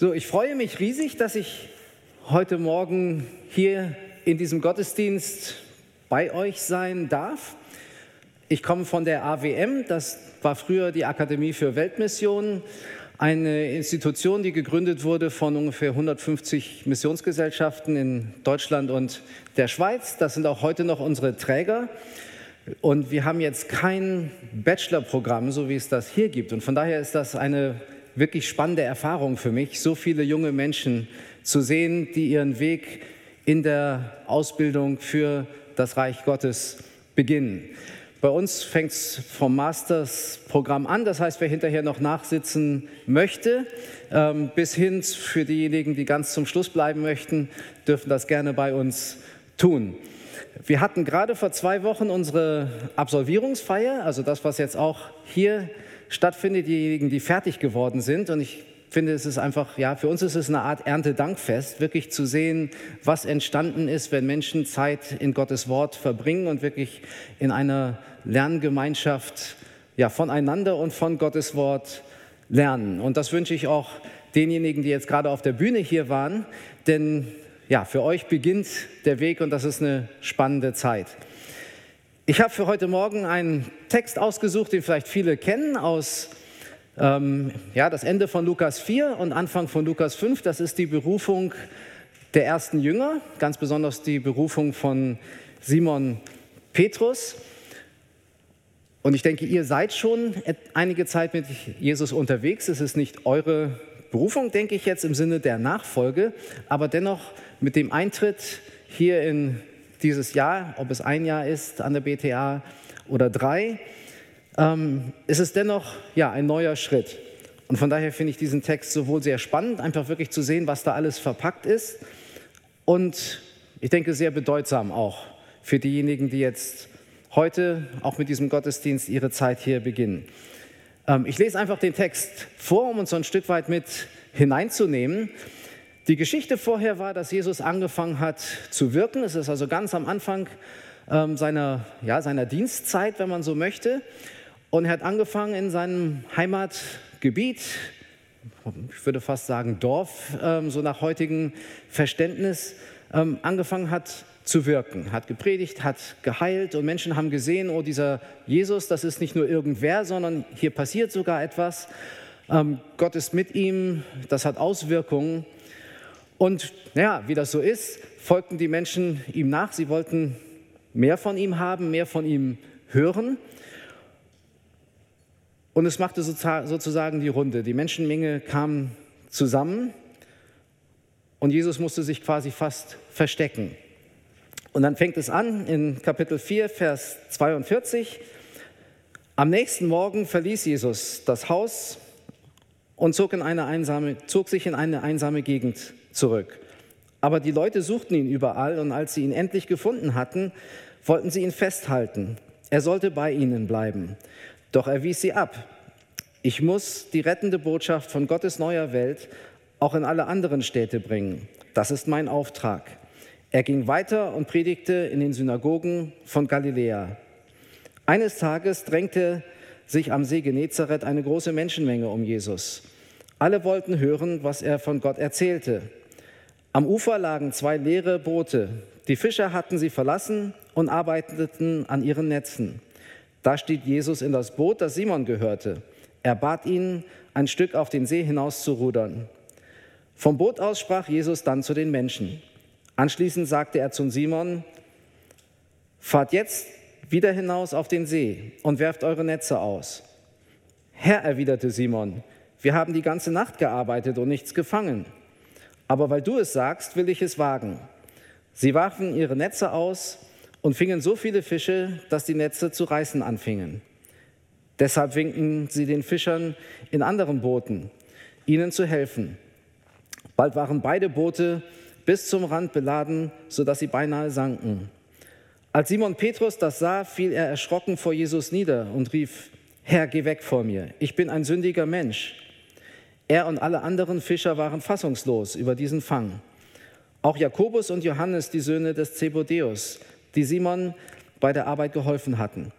So, ich freue mich riesig, dass ich heute Morgen hier in diesem Gottesdienst bei euch sein darf. Ich komme von der AWM, das war früher die Akademie für Weltmissionen, eine Institution, die gegründet wurde von ungefähr 150 Missionsgesellschaften in Deutschland und der Schweiz. Das sind auch heute noch unsere Träger. Und wir haben jetzt kein Bachelorprogramm, so wie es das hier gibt. Und von daher ist das eine wirklich spannende Erfahrung für mich, so viele junge Menschen zu sehen, die ihren Weg in der Ausbildung für das Reich Gottes beginnen. Bei uns fängt es vom Masters-Programm an, das heißt, wer hinterher noch nachsitzen möchte, ähm, bis hin für diejenigen, die ganz zum Schluss bleiben möchten, dürfen das gerne bei uns tun. Wir hatten gerade vor zwei Wochen unsere Absolvierungsfeier, also das, was jetzt auch hier stattfindet, diejenigen, die fertig geworden sind. Und ich finde, es ist einfach, ja, für uns ist es eine Art Erntedankfest, wirklich zu sehen, was entstanden ist, wenn Menschen Zeit in Gottes Wort verbringen und wirklich in einer Lerngemeinschaft ja, voneinander und von Gottes Wort lernen. Und das wünsche ich auch denjenigen, die jetzt gerade auf der Bühne hier waren, denn ja, für euch beginnt der Weg und das ist eine spannende Zeit. Ich habe für heute Morgen einen Text ausgesucht, den vielleicht viele kennen, aus ähm, ja, das Ende von Lukas 4 und Anfang von Lukas 5. Das ist die Berufung der ersten Jünger, ganz besonders die Berufung von Simon Petrus. Und ich denke, ihr seid schon einige Zeit mit Jesus unterwegs. Es ist nicht eure Berufung, denke ich jetzt im Sinne der Nachfolge, aber dennoch mit dem Eintritt hier in dieses Jahr, ob es ein Jahr ist an der BTA oder drei, ähm, ist es dennoch ja, ein neuer Schritt. Und von daher finde ich diesen Text sowohl sehr spannend, einfach wirklich zu sehen, was da alles verpackt ist, und ich denke sehr bedeutsam auch für diejenigen, die jetzt heute auch mit diesem Gottesdienst ihre Zeit hier beginnen. Ähm, ich lese einfach den Text vor, um uns so ein Stück weit mit hineinzunehmen. Die Geschichte vorher war, dass Jesus angefangen hat zu wirken. Es ist also ganz am Anfang ähm, seiner, ja, seiner Dienstzeit, wenn man so möchte. Und er hat angefangen in seinem Heimatgebiet, ich würde fast sagen Dorf, ähm, so nach heutigem Verständnis, ähm, angefangen hat zu wirken, hat gepredigt, hat geheilt und Menschen haben gesehen, oh, dieser Jesus, das ist nicht nur irgendwer, sondern hier passiert sogar etwas. Ähm, Gott ist mit ihm, das hat Auswirkungen. Und ja, wie das so ist, folgten die Menschen ihm nach. Sie wollten mehr von ihm haben, mehr von ihm hören. Und es machte sozusagen die Runde. Die Menschenmenge kam zusammen und Jesus musste sich quasi fast verstecken. Und dann fängt es an in Kapitel 4, Vers 42. Am nächsten Morgen verließ Jesus das Haus und zog, in eine einsame, zog sich in eine einsame Gegend zurück. Aber die Leute suchten ihn überall und als sie ihn endlich gefunden hatten, wollten sie ihn festhalten. Er sollte bei ihnen bleiben. Doch er wies sie ab. Ich muss die rettende Botschaft von Gottes neuer Welt auch in alle anderen Städte bringen. Das ist mein Auftrag. Er ging weiter und predigte in den Synagogen von Galiläa. Eines Tages drängte sich am See Genezareth eine große Menschenmenge um Jesus. Alle wollten hören, was er von Gott erzählte. Am Ufer lagen zwei leere Boote. Die Fischer hatten sie verlassen und arbeiteten an ihren Netzen. Da stieg Jesus in das Boot, das Simon gehörte. Er bat ihn, ein Stück auf den See hinaus zu rudern. Vom Boot aus sprach Jesus dann zu den Menschen. Anschließend sagte er zu Simon, fahrt jetzt wieder hinaus auf den See und werft eure Netze aus. Herr, erwiderte Simon, wir haben die ganze Nacht gearbeitet und nichts gefangen aber weil du es sagst, will ich es wagen. Sie warfen ihre Netze aus und fingen so viele Fische, dass die Netze zu reißen anfingen. Deshalb winkten sie den Fischern in anderen Booten, ihnen zu helfen. Bald waren beide Boote bis zum Rand beladen, sodass sie beinahe sanken. Als Simon Petrus das sah, fiel er erschrocken vor Jesus nieder und rief, Herr, geh weg vor mir, ich bin ein sündiger Mensch. Er und alle anderen Fischer waren fassungslos über diesen Fang. Auch Jakobus und Johannes, die Söhne des Zebedeus, die Simon bei der Arbeit geholfen hatten.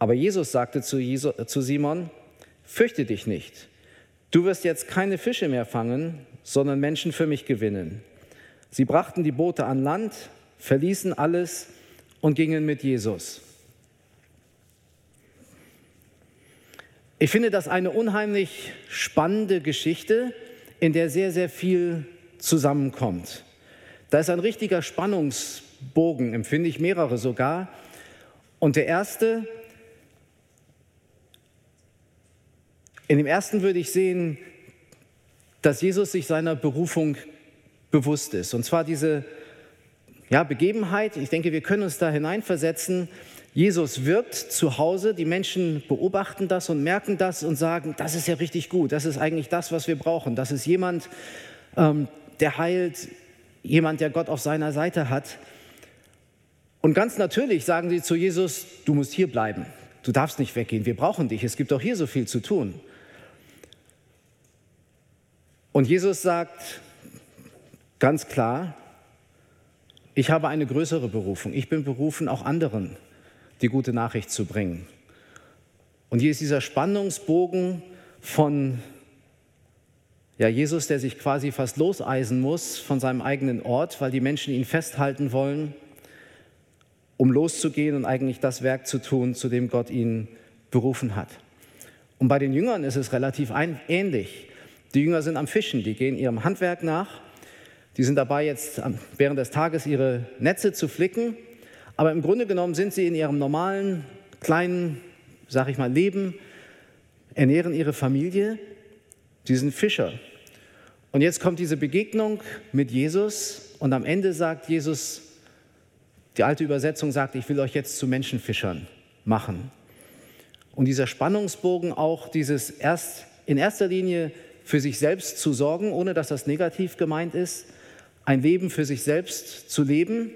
Aber Jesus sagte zu, Simon, fürchte dich nicht. du wirst jetzt keine Fische mehr fangen, sondern Menschen für mich gewinnen. Sie brachten die Boote an Land, verließen alles und gingen mit Jesus. Ich finde das eine unheimlich spannende Geschichte, in der sehr, sehr viel zusammenkommt. Da ist ein richtiger Spannungsbogen, empfinde ich mehrere sogar. Und der erste, in dem ersten würde ich sehen, dass Jesus sich seiner Berufung bewusst ist. Und zwar diese ja, Begebenheit, ich denke, wir können uns da hineinversetzen. Jesus wirkt zu Hause, die Menschen beobachten das und merken das und sagen, das ist ja richtig gut, das ist eigentlich das, was wir brauchen. Das ist jemand, ähm, der heilt, jemand, der Gott auf seiner Seite hat. Und ganz natürlich sagen sie zu Jesus, du musst hier bleiben, du darfst nicht weggehen, wir brauchen dich, es gibt auch hier so viel zu tun. Und Jesus sagt ganz klar, ich habe eine größere Berufung. Ich bin berufen, auch anderen die gute Nachricht zu bringen. Und hier ist dieser Spannungsbogen von ja, Jesus, der sich quasi fast loseisen muss von seinem eigenen Ort, weil die Menschen ihn festhalten wollen, um loszugehen und eigentlich das Werk zu tun, zu dem Gott ihn berufen hat. Und bei den Jüngern ist es relativ ähnlich. Die Jünger sind am Fischen, die gehen ihrem Handwerk nach. Die sind dabei, jetzt während des Tages ihre Netze zu flicken. Aber im Grunde genommen sind sie in ihrem normalen, kleinen, sag ich mal, Leben, ernähren ihre Familie. Sie sind Fischer. Und jetzt kommt diese Begegnung mit Jesus und am Ende sagt Jesus, die alte Übersetzung sagt, ich will euch jetzt zu Menschenfischern machen. Und dieser Spannungsbogen auch dieses erst in erster Linie für sich selbst zu sorgen, ohne dass das negativ gemeint ist, ein Leben für sich selbst zu leben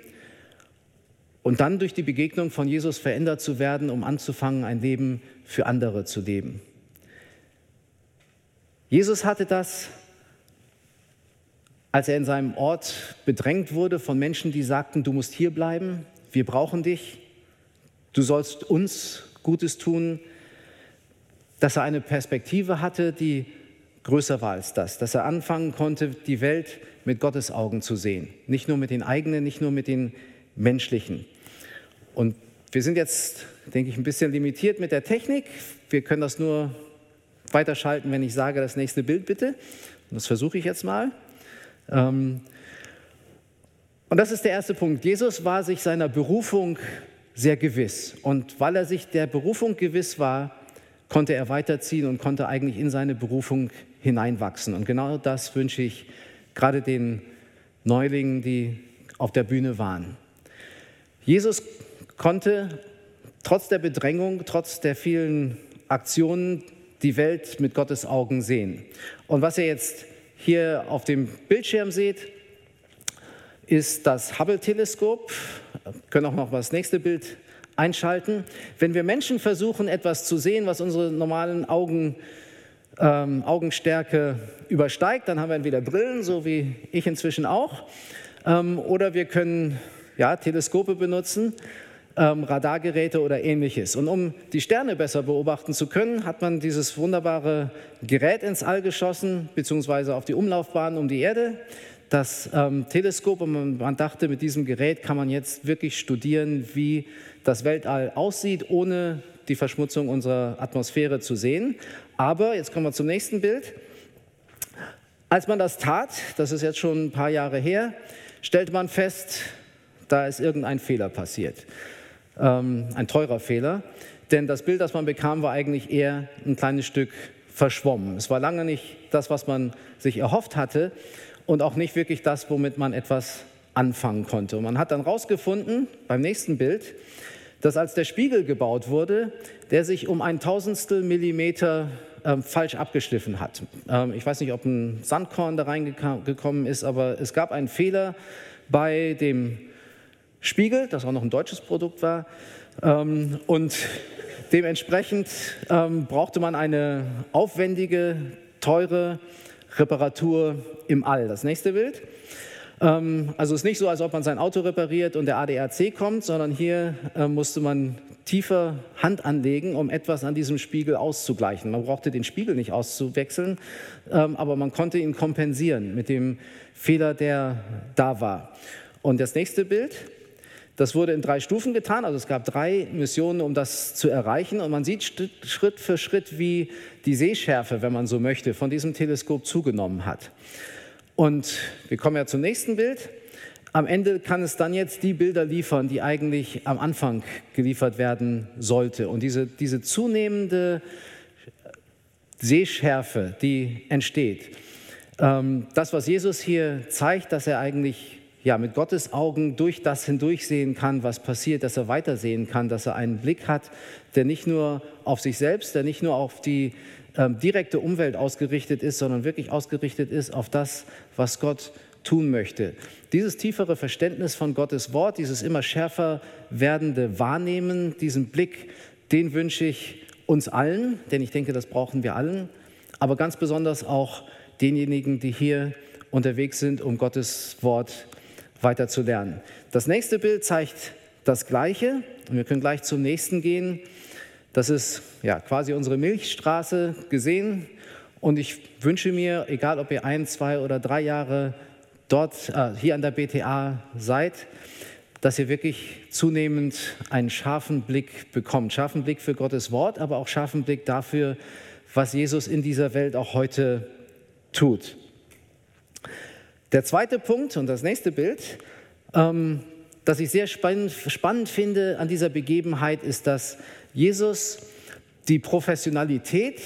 und dann durch die Begegnung von Jesus verändert zu werden, um anzufangen, ein Leben für andere zu leben. Jesus hatte das, als er in seinem Ort bedrängt wurde von Menschen, die sagten, du musst hier bleiben, wir brauchen dich, du sollst uns Gutes tun, dass er eine Perspektive hatte, die größer war als das, dass er anfangen konnte, die Welt mit Gottes Augen zu sehen, nicht nur mit den eigenen, nicht nur mit den menschlichen. Und wir sind jetzt, denke ich, ein bisschen limitiert mit der Technik. Wir können das nur weiterschalten, wenn ich sage, das nächste Bild bitte. Und das versuche ich jetzt mal. Ähm, und das ist der erste Punkt. Jesus war sich seiner Berufung sehr gewiss. Und weil er sich der Berufung gewiss war, konnte er weiterziehen und konnte eigentlich in seine Berufung hineinwachsen. Und genau das wünsche ich gerade den Neulingen, die auf der Bühne waren. Jesus konnte trotz der Bedrängung, trotz der vielen Aktionen die Welt mit Gottes Augen sehen. Und was ihr jetzt hier auf dem Bildschirm seht, ist das Hubble-Teleskop. Können auch noch das nächste Bild einschalten. Wenn wir Menschen versuchen, etwas zu sehen, was unsere normalen Augen, ähm, Augenstärke übersteigt, dann haben wir entweder Brillen, so wie ich inzwischen auch, ähm, oder wir können ja, Teleskope benutzen, ähm, Radargeräte oder ähnliches. Und um die Sterne besser beobachten zu können, hat man dieses wunderbare Gerät ins All geschossen, beziehungsweise auf die Umlaufbahn um die Erde das ähm, Teleskop und man, man, dachte, mit diesem Gerät kann man jetzt wirklich studieren, wie das Weltall aussieht, ohne die Verschmutzung unserer Atmosphäre zu sehen. Aber, jetzt kommen wir zum nächsten Bild. Als man das tat, das ist jetzt schon ein paar Jahre her, stellte man fest, da ist irgendein Fehler passiert. Ähm, ein teurer Fehler. Denn das Bild, das man bekam, war eigentlich eher ein kleines Stück verschwommen. Es war lange nicht das, was man sich erhofft hatte und auch nicht wirklich das, womit man etwas anfangen konnte. Und man hat dann herausgefunden, beim nächsten Bild, dass als der Spiegel gebaut wurde, der sich um ein Tausendstel Millimeter ähm, falsch abgeschliffen hat. Ähm, ich weiß nicht, ob ein Sandkorn da reingekommen ist, aber es gab einen Fehler bei dem Spiegel, das auch noch ein deutsches Produkt war. Ähm, und dementsprechend ähm, brauchte man eine aufwendige, teure Reparatur im All. Das nächste Bild. Ähm, also es ist nicht so, als ob man sein Auto repariert und der ADAC kommt, sondern hier äh, musste man tiefer Hand anlegen, um etwas an diesem Spiegel auszugleichen. Man brauchte den Spiegel nicht auszuwechseln, ähm, aber man konnte ihn kompensieren mit dem Fehler, der da war. Und das nächste Bild, das wurde in drei Stufen getan, also es gab drei Missionen, um das zu erreichen. Und man sieht Schritt für Schritt, wie die Sehschärfe, wenn man so möchte, von diesem Teleskop zugenommen hat. Und wir kommen ja zum nächsten Bild. Am Ende kann es dann jetzt die Bilder liefern, die eigentlich am Anfang geliefert werden sollte. Und diese, diese zunehmende Sehschärfe, die entsteht, ähm, das, was Jesus hier zeigt, dass er eigentlich ja, mit Gottes Augen durch das hindurchsehen kann, was passiert, dass er weitersehen kann, dass er einen Blick hat, der nicht nur auf sich selbst, der nicht nur auf die ähm, direkte Umwelt ausgerichtet ist, sondern wirklich ausgerichtet ist auf das, was Gott tun möchte. Dieses tiefere Verständnis von Gottes Wort, dieses immer schärfer werdende Wahrnehmen, diesen Blick, den wünsche ich uns allen, denn ich denke, das brauchen wir allen, aber ganz besonders auch denjenigen, die hier unterwegs sind, um Gottes Wort weiter zu lernen. Das nächste Bild zeigt das Gleiche und wir können gleich zum nächsten gehen. Das ist ja quasi unsere Milchstraße gesehen und ich wünsche mir, egal ob ihr ein, zwei oder drei Jahre dort äh, hier an der BTA seid, dass ihr wirklich zunehmend einen scharfen Blick bekommt. Scharfen Blick für Gottes Wort, aber auch scharfen Blick dafür, was Jesus in dieser Welt auch heute tut. Der zweite Punkt und das nächste Bild, ähm, das ich sehr spannend, spannend finde an dieser Begebenheit, ist, dass Jesus die Professionalität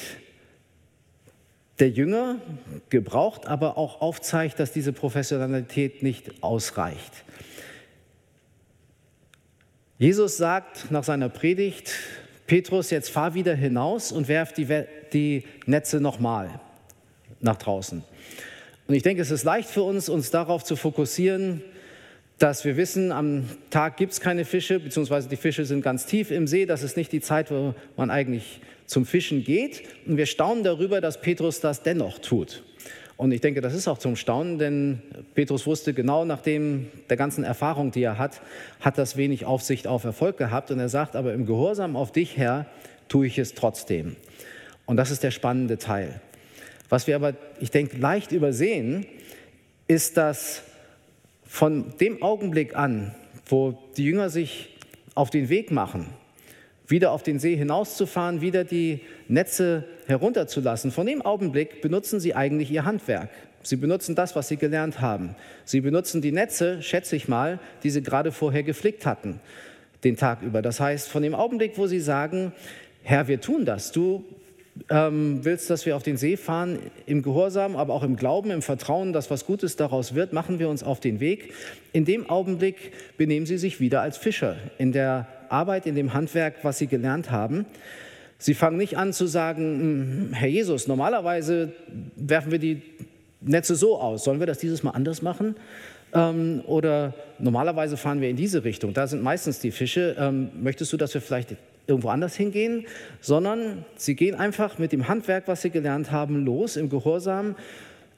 der Jünger gebraucht, aber auch aufzeigt, dass diese Professionalität nicht ausreicht. Jesus sagt nach seiner Predigt, Petrus, jetzt fahr wieder hinaus und werf die, die Netze nochmal nach draußen. Und ich denke, es ist leicht für uns, uns darauf zu fokussieren, dass wir wissen, am Tag gibt es keine Fische, beziehungsweise die Fische sind ganz tief im See. Das ist nicht die Zeit, wo man eigentlich zum Fischen geht. Und wir staunen darüber, dass Petrus das dennoch tut. Und ich denke, das ist auch zum Staunen, denn Petrus wusste genau, nachdem der ganzen Erfahrung, die er hat, hat das wenig Aufsicht auf Erfolg gehabt. Und er sagt, aber im Gehorsam auf dich, Herr, tue ich es trotzdem. Und das ist der spannende Teil. Was wir aber, ich denke, leicht übersehen, ist, dass von dem Augenblick an, wo die Jünger sich auf den Weg machen, wieder auf den See hinauszufahren, wieder die Netze herunterzulassen, von dem Augenblick benutzen sie eigentlich ihr Handwerk. Sie benutzen das, was sie gelernt haben. Sie benutzen die Netze, schätze ich mal, die sie gerade vorher geflickt hatten, den Tag über. Das heißt, von dem Augenblick, wo sie sagen, Herr, wir tun das, du ähm, willst, dass wir auf den See fahren, im Gehorsam, aber auch im Glauben, im Vertrauen, dass was Gutes daraus wird, machen wir uns auf den Weg. In dem Augenblick benehmen sie sich wieder als Fischer in der Arbeit, in dem Handwerk, was sie gelernt haben. Sie fangen nicht an zu sagen, hm, Herr Jesus, normalerweise werfen wir die Netze so aus, sollen wir das dieses Mal anders machen? Ähm, oder normalerweise fahren wir in diese Richtung, da sind meistens die Fische. Ähm, möchtest du, dass wir vielleicht irgendwo anders hingehen, sondern sie gehen einfach mit dem Handwerk, was sie gelernt haben, los im Gehorsam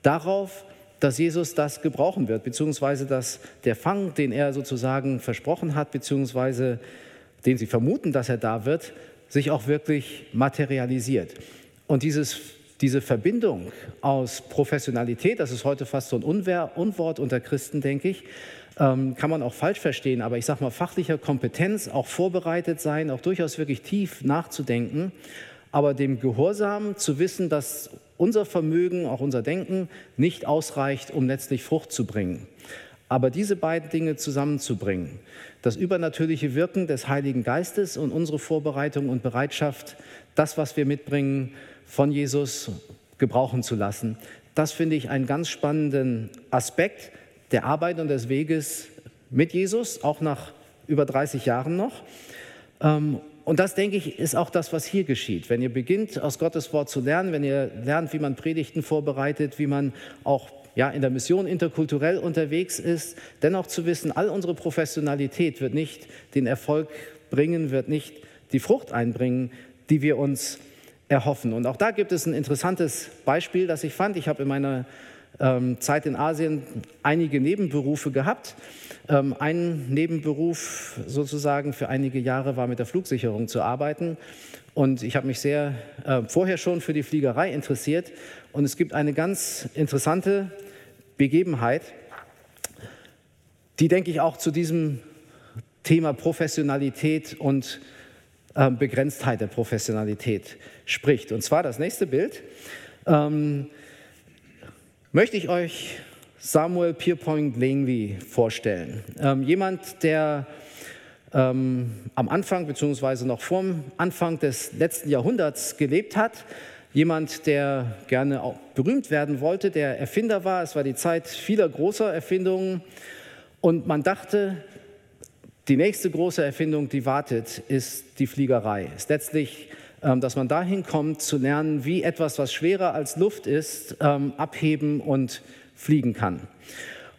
darauf, dass Jesus das gebrauchen wird, beziehungsweise dass der Fang, den er sozusagen versprochen hat, beziehungsweise den sie vermuten, dass er da wird, sich auch wirklich materialisiert. Und dieses, diese Verbindung aus Professionalität, das ist heute fast so ein Unwort unter Christen, denke ich, ähm, kann man auch falsch verstehen, aber ich sage mal fachlicher Kompetenz, auch vorbereitet sein, auch durchaus wirklich tief nachzudenken, aber dem Gehorsam zu wissen, dass unser Vermögen, auch unser Denken nicht ausreicht, um letztlich Frucht zu bringen. Aber diese beiden Dinge zusammenzubringen, das übernatürliche Wirken des Heiligen Geistes und unsere Vorbereitung und Bereitschaft, das, was wir mitbringen, von Jesus gebrauchen zu lassen, das finde ich einen ganz spannenden Aspekt, der Arbeit und des Weges mit Jesus, auch nach über 30 Jahren noch. Ähm, und das, denke ich, ist auch das, was hier geschieht. Wenn ihr beginnt, aus Gottes Wort zu lernen, wenn ihr lernt, wie man Predigten vorbereitet, wie man auch ja, in der Mission interkulturell unterwegs ist, dennoch zu wissen, all unsere Professionalität wird nicht den Erfolg bringen, wird nicht die Frucht einbringen, die wir uns erhoffen. Und auch da gibt es ein interessantes Beispiel, das ich fand. Ich habe in meiner Zeit in Asien einige Nebenberufe gehabt. Ähm, ein Nebenberuf sozusagen für einige Jahre war mit der Flugsicherung zu arbeiten. Und ich habe mich sehr äh, vorher schon für die Fliegerei interessiert. Und es gibt eine ganz interessante Begebenheit, die, denke ich, auch zu diesem Thema Professionalität und äh, Begrenztheit der Professionalität spricht. Und zwar das nächste Bild. Ähm, möchte ich euch Samuel Pierpoint Langley vorstellen. Ähm, jemand, der ähm, am Anfang beziehungsweise noch vorm Anfang des letzten Jahrhunderts gelebt hat. Jemand, der gerne auch berühmt werden wollte, der Erfinder war. Es war die Zeit vieler großer Erfindungen. Und man dachte, die nächste große Erfindung, die wartet, ist die Fliegerei. Ist letztlich, dass man dahin kommt, zu lernen, wie etwas, was schwerer als Luft ist, ähm, abheben und fliegen kann.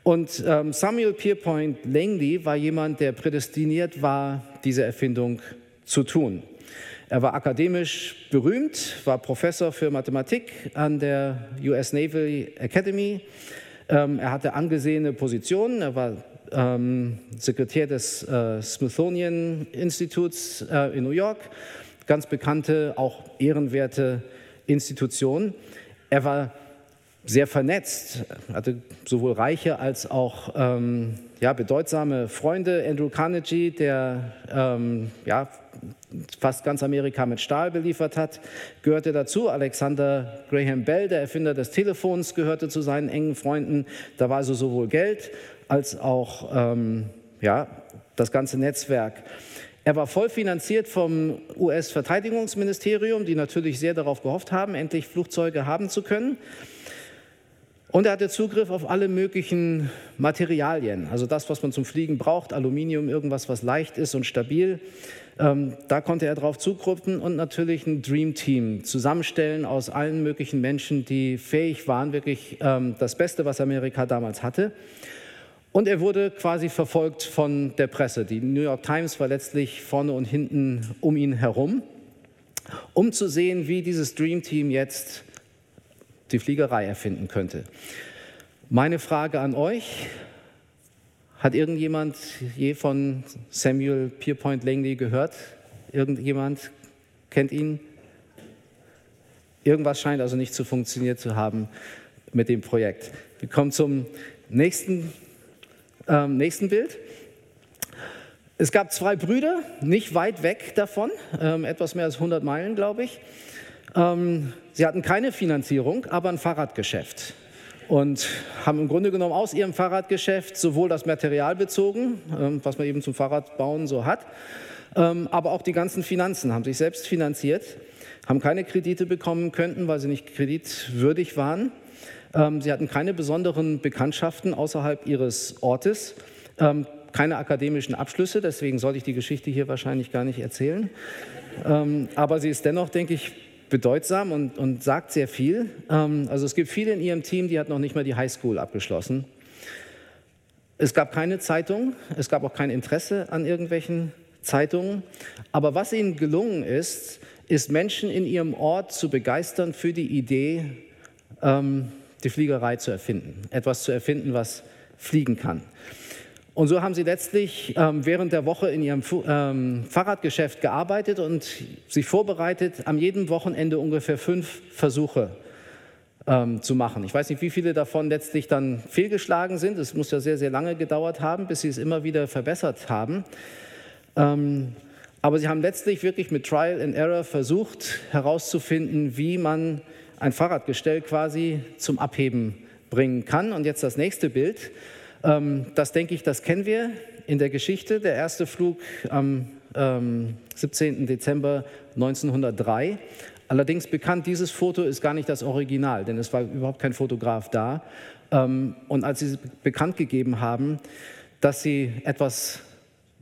Und ähm, Samuel Pierpoint Langley war jemand, der prädestiniert war, diese Erfindung zu tun. Er war akademisch berühmt, war Professor für Mathematik an der US Naval Academy. Ähm, er hatte angesehene Positionen. Er war ähm, Sekretär des äh, Smithsonian Instituts äh, in New York, ganz bekannte, auch ehrenwerte Institution. Er war sehr vernetzt, hatte sowohl reiche als auch ähm, ja, bedeutsame Freunde. Andrew Carnegie, der ähm, ja, fast ganz Amerika mit Stahl beliefert hat, gehörte dazu. Alexander Graham Bell, der Erfinder des Telefons, gehörte zu seinen engen Freunden. Da war also sowohl Geld als auch ähm, ja, das ganze Netzwerk. Er war voll finanziert vom US-Verteidigungsministerium, die natürlich sehr darauf gehofft haben, endlich Flugzeuge haben zu können. Und er hatte Zugriff auf alle möglichen Materialien, also das, was man zum Fliegen braucht, Aluminium, irgendwas, was leicht ist und stabil. Ähm, da konnte er drauf zugruppen und natürlich ein Dream Team zusammenstellen aus allen möglichen Menschen, die fähig waren, wirklich ähm, das Beste, was Amerika damals hatte. Und er wurde quasi verfolgt von der Presse. Die New York Times war letztlich vorne und hinten um ihn herum, um zu sehen, wie dieses Dream Team jetzt die Fliegerei erfinden könnte. Meine Frage an euch, hat irgendjemand je von Samuel Pierpoint Langley gehört? Irgendjemand kennt ihn? Irgendwas scheint also nicht zu funktionieren zu haben mit dem Projekt. Wir kommen zum nächsten, ähm, nächsten Bild. Es gab zwei Brüder, nicht weit weg davon, ähm, etwas mehr als 100 Meilen, glaube ich. Ähm, sie hatten keine Finanzierung, aber ein Fahrradgeschäft und haben im Grunde genommen aus ihrem Fahrradgeschäft sowohl das Material bezogen, ähm, was man eben zum Fahrradbauen so hat, ähm, aber auch die ganzen Finanzen, haben sich selbst finanziert, haben keine Kredite bekommen könnten, weil sie nicht kreditwürdig waren. Ähm, sie hatten keine besonderen Bekanntschaften außerhalb ihres Ortes, ähm, keine akademischen Abschlüsse, deswegen sollte ich die Geschichte hier wahrscheinlich gar nicht erzählen. Ähm, aber sie ist dennoch, denke ich, bedeutsam und, und sagt sehr viel. Also es gibt viele in ihrem Team, die hat noch nicht mal die Highschool abgeschlossen. Es gab keine Zeitung, es gab auch kein Interesse an irgendwelchen Zeitungen. Aber was ihnen gelungen ist, ist Menschen in ihrem Ort zu begeistern für die Idee, ähm, die Fliegerei zu erfinden. Etwas zu erfinden, was fliegen kann. Und so haben sie letztlich ähm, während der Woche in ihrem ähm, Fahrradgeschäft gearbeitet und sich vorbereitet, am jedem Wochenende ungefähr fünf Versuche ähm, zu machen. Ich weiß nicht, wie viele davon letztlich dann fehlgeschlagen sind. Es muss ja sehr, sehr lange gedauert haben, bis sie es immer wieder verbessert haben. Ähm, aber sie haben letztlich wirklich mit Trial and Error versucht herauszufinden, wie man ein Fahrradgestell quasi zum Abheben bringen kann. Und jetzt das nächste Bild. Ähm, das denke ich, das kennen wir in der Geschichte. Der erste Flug am 17. Ähm, Dezember 1903. Allerdings bekannt, dieses Foto ist gar nicht das Original, denn es war überhaupt kein Fotograf da. Ähm, und als sie bekannt gegeben haben, dass sie etwas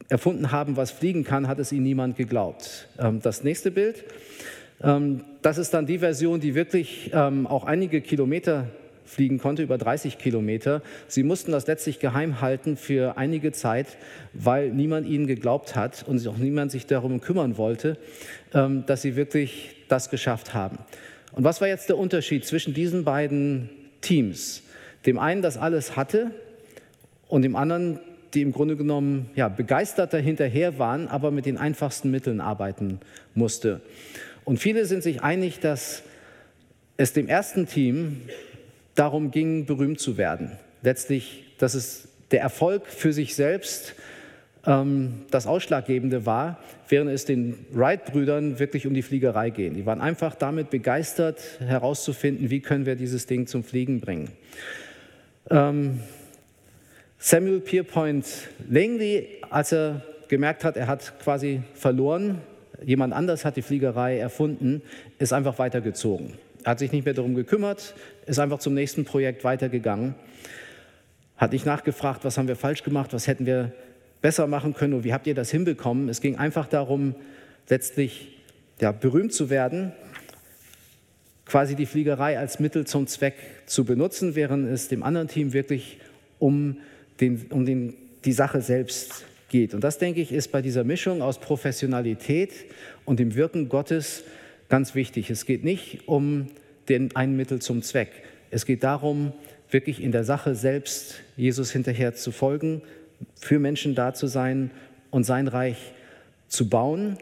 erfunden haben, was fliegen kann, hat es ihnen niemand geglaubt. Das nächste Bild, das ist dann die Version, die wirklich auch einige Kilometer fliegen konnte, über 30 Kilometer. Sie mussten das letztlich geheim halten für einige Zeit, weil niemand ihnen geglaubt hat und auch niemand sich darum kümmern wollte, ähm, dass sie wirklich das geschafft haben. Und was war jetzt der Unterschied zwischen diesen beiden Teams? Dem einen das alles hatte und dem anderen, die im Grunde genommen ja, begeisterter hinterher waren, aber mit den einfachsten Mitteln arbeiten musste. Und viele sind sich einig, dass es dem ersten Team darum ging, berühmt zu werden. Letztlich, dass es der Erfolg für sich selbst ähm, das Ausschlaggebende war, während es den Wright-Brüdern wirklich um die Fliegerei ging. Die waren einfach damit begeistert, herauszufinden, wie können wir dieses Ding zum Fliegen bringen. Ähm, Samuel Pierpoint Langley, als er gemerkt hat, er hat quasi verloren, jemand anders hat die Fliegerei erfunden, ist einfach weitergezogen. Er hat sich nicht mehr darum gekümmert, ist einfach zum nächsten Projekt weitergegangen, hat nicht nachgefragt, was haben wir falsch gemacht, was hätten wir besser machen können und wie habt ihr das hinbekommen. Es ging einfach darum, letztlich ja, berühmt zu werden, quasi die Fliegerei als Mittel zum Zweck zu benutzen, während es dem anderen Team wirklich um den, um den, die Sache selbst geht. Und das, denke ich, ist bei dieser Mischung aus Professionalität und dem Wirken Gottes ganz wichtig. Es geht nicht um den, ein Mittel zum Zweck. Es geht darum, wirklich in der Sache selbst Jesus hinterher zu folgen, für Menschen da zu sein und sein Reich zu bauen,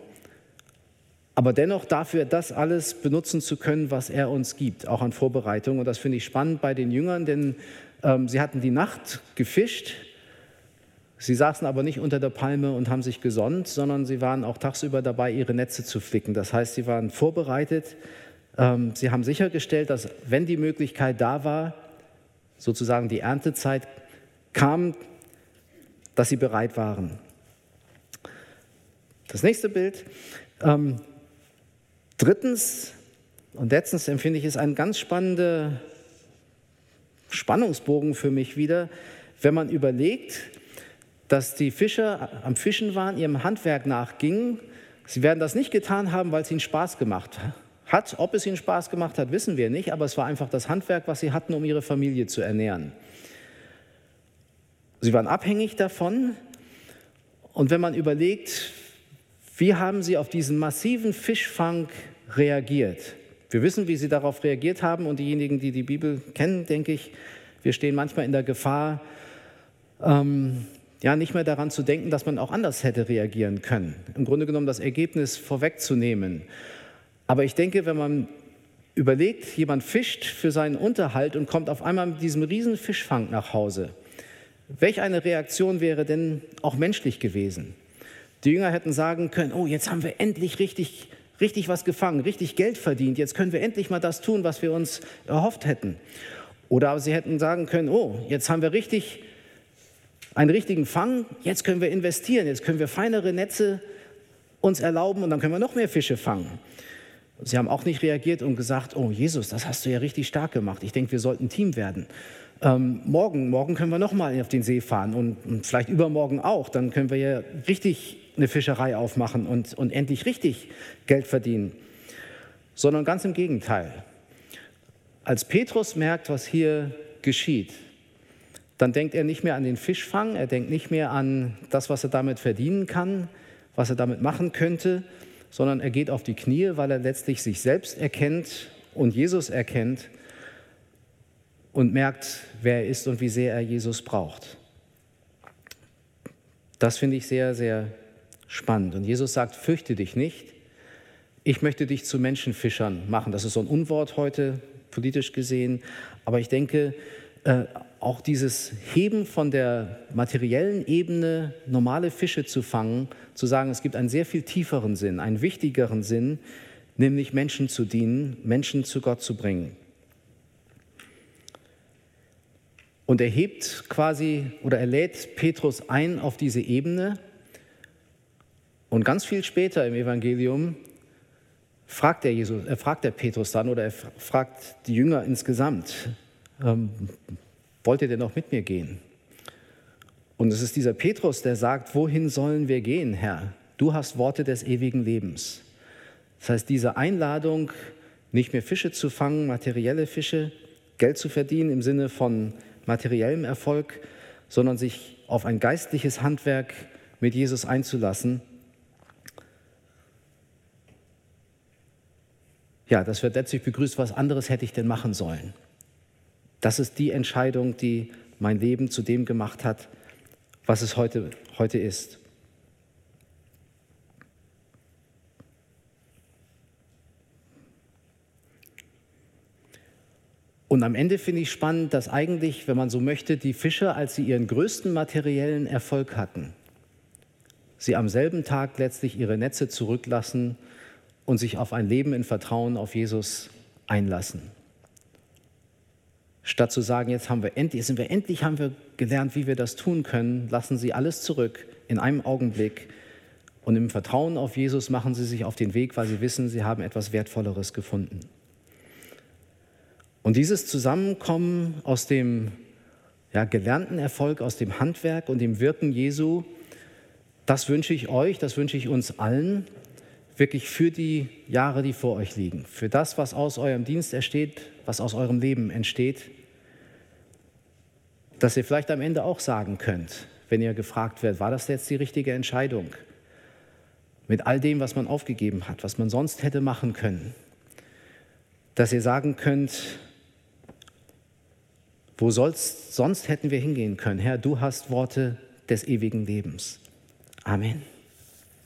aber dennoch dafür das alles benutzen zu können, was er uns gibt, auch an Vorbereitung. Und das finde ich spannend bei den Jüngern, denn ähm, sie hatten die Nacht gefischt, sie saßen aber nicht unter der Palme und haben sich gesonnt, sondern sie waren auch tagsüber dabei, ihre Netze zu flicken. Das heißt, sie waren vorbereitet, ähm, sie haben sichergestellt, dass wenn die Möglichkeit da war, sozusagen die Erntezeit kam, dass sie bereit waren. Das nächste Bild. Ähm, drittens und letztens empfinde ich es ein ganz spannender Spannungsbogen für mich wieder, wenn man überlegt, dass die Fischer am Fischen waren, ihrem Handwerk nachgingen. Sie werden das nicht getan haben, weil es ihnen Spaß gemacht hat. Ob es ihnen Spaß gemacht hat, wissen wir nicht, aber es war einfach das Handwerk, was sie hatten, um ihre Familie zu ernähren. Sie waren abhängig davon. Und wenn man überlegt, wie haben sie auf diesen massiven Fischfang reagiert? Wir wissen, wie sie darauf reagiert haben und diejenigen, die die Bibel kennen, denke ich, wir stehen manchmal in der Gefahr, ähm, ja, nicht mehr daran zu denken, dass man auch anders hätte reagieren können. Im Grunde genommen das Ergebnis vorwegzunehmen. Aber ich denke, wenn man überlegt, jemand fischt für seinen Unterhalt und kommt auf einmal mit diesem riesen Fischfang nach Hause, welch eine Reaktion wäre denn auch menschlich gewesen? Die Jünger hätten sagen können, oh, jetzt haben wir endlich richtig richtig was gefangen, richtig Geld verdient, jetzt können wir endlich mal das tun, was wir uns erhofft hätten. Oder sie hätten sagen können, oh, jetzt haben wir richtig einen richtigen Fang, jetzt können wir investieren, jetzt können wir feinere Netze uns erlauben und dann können wir noch mehr Fische fangen. Sie haben auch nicht reagiert und gesagt, oh Jesus, das hast du ja richtig stark gemacht. Ich denke, wir sollten Team werden. Ähm, morgen, morgen können wir noch mal auf den See fahren und, und vielleicht übermorgen auch. Dann können wir ja richtig eine Fischerei aufmachen und, und endlich richtig Geld verdienen, sondern ganz im Gegenteil. Als Petrus merkt, was hier geschieht, dann denkt er nicht mehr an den Fischfang, er denkt nicht mehr an das, was er damit verdienen kann, was er damit machen könnte, sondern er geht auf die Knie, weil er letztlich sich selbst erkennt und Jesus erkennt und merkt, wer er ist und wie sehr er Jesus braucht. Das finde ich sehr, sehr spannend. Und Jesus sagt, fürchte dich nicht, ich möchte dich zu Menschenfischern machen. Das ist so ein Unwort heute, politisch gesehen. Aber ich denke, äh, auch dieses Heben von der materiellen Ebene, normale Fische zu fangen, zu sagen, es gibt einen sehr viel tieferen Sinn, einen wichtigeren Sinn, nämlich Menschen zu dienen, Menschen zu Gott zu bringen. Und er hebt quasi oder er lädt Petrus ein auf diese Ebene und ganz viel später im Evangelium fragt der, Jesus, äh, fragt der Petrus dann oder er fragt die Jünger insgesamt, ähm, wollt ihr denn noch mit mir gehen? Und es ist dieser Petrus, der sagt, wohin sollen wir gehen, Herr? Du hast Worte des ewigen Lebens. Das heißt, diese Einladung, nicht mehr Fische zu fangen, materielle Fische, Geld zu verdienen im Sinne von materiellem Erfolg, sondern sich auf ein geistliches Handwerk mit Jesus einzulassen, Ja, das wird letztlich begrüßt, was anderes hätte ich denn machen sollen. Das ist die Entscheidung, die mein Leben zu dem gemacht hat, was es heute, heute ist. Und am Ende finde ich spannend, dass eigentlich, wenn man so möchte, die Fischer, als sie ihren größten materiellen Erfolg hatten, sie am selben Tag letztlich ihre Netze zurücklassen und sich auf ein Leben in Vertrauen auf Jesus einlassen. Statt zu sagen, jetzt haben wir endlich, sind wir endlich haben wir gelernt, wie wir das tun können, lassen sie alles zurück in einem Augenblick und im Vertrauen auf Jesus machen sie sich auf den Weg, weil sie wissen, sie haben etwas Wertvolleres gefunden. Und dieses Zusammenkommen aus dem ja, gelernten Erfolg, aus dem Handwerk und dem Wirken Jesu, das wünsche ich euch, das wünsche ich uns allen, wirklich für die Jahre, die vor euch liegen, für das, was aus eurem Dienst entsteht, was aus eurem Leben entsteht, dass ihr vielleicht am Ende auch sagen könnt, wenn ihr gefragt werdet, war das jetzt die richtige Entscheidung? Mit all dem, was man aufgegeben hat, was man sonst hätte machen können, dass ihr sagen könnt, wo soll's, sonst hätten wir hingehen können? Herr, du hast Worte des ewigen Lebens. Amen.